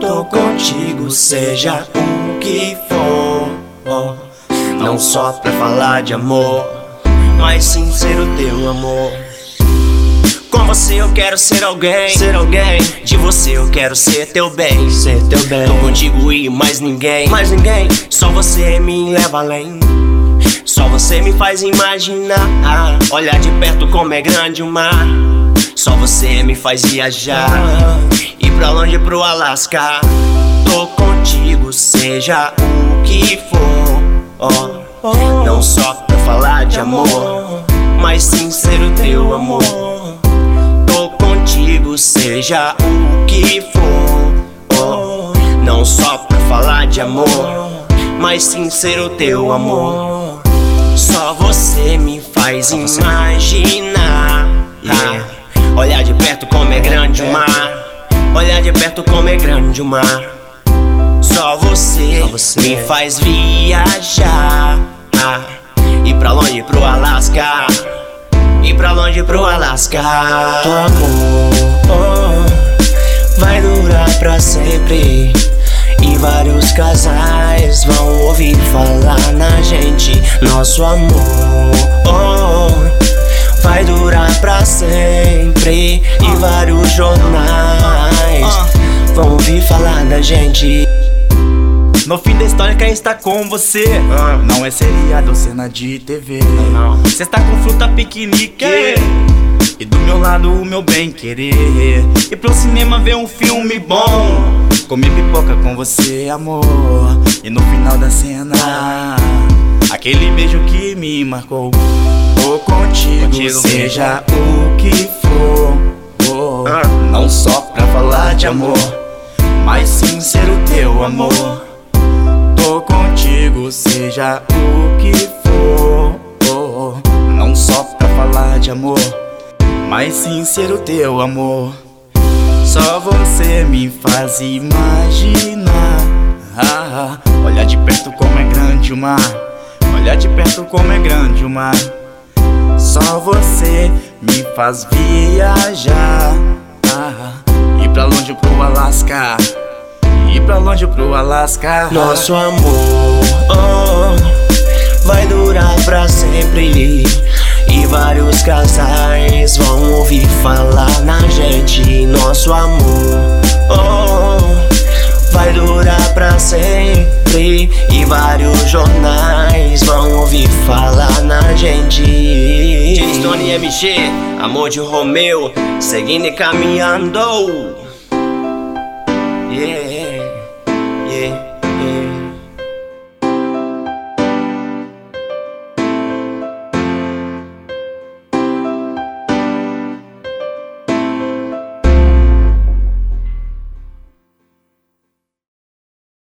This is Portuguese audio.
Tô contigo, seja o que for. Não só pra falar de amor, mas sim ser o teu amor. Com você eu quero ser alguém, ser alguém. De você eu quero ser teu bem, ser teu bem. Tô contigo e mais ninguém, mais ninguém. Só você me leva além. Só você me faz imaginar. Olhar de perto como é grande o mar. Só você me faz viajar. Pra longe pro Alasca. Tô contigo, seja o que for. Oh, não só pra falar de amor, mas sim ser o teu amor. Tô contigo, seja o que for. Oh, não só pra falar de amor, mas sim ser o teu amor. Só você me faz imaginar. Yeah. Olhar de perto como é grande o mar. Olhar de perto como é grande o mar. Só você, Só você me faz viajar. Ir pra longe pro Alasca. Ir pra longe pro Alasca. O amor oh, vai durar pra sempre. E vários casais vão ouvir falar na gente. Nosso amor oh, vai durar pra sempre. E vários jornais vão ouvir falar da gente. No fim da história quem está com você? Não é seriado, cena de TV Cê está com fruta piquenique. E do meu lado o meu bem querer. E pro cinema ver um filme bom. Comer pipoca com você, amor. E no final da cena Aquele beijo que me marcou. Tô contigo, contigo. seja o que for. Oh, Não só pra falar de amor Mas sim ser o teu amor Tô contigo, seja o que for. Não só pra falar de amor, mas sim ser o teu amor. Só você me faz imaginar. Olha de perto como é grande o mar. Olha de perto como é grande o mar. Só você me faz viajar. Ah, pra longe pro Alasca ir pra longe pro Alasca. Nosso amor oh, vai durar pra sempre. E vários casais vão ouvir falar na gente. Nosso amor oh, vai durar pra sempre. E vários jornais vão ouvir falar na gente. Stone MG, amor de Romeu, seguindo e caminhando. Yeah.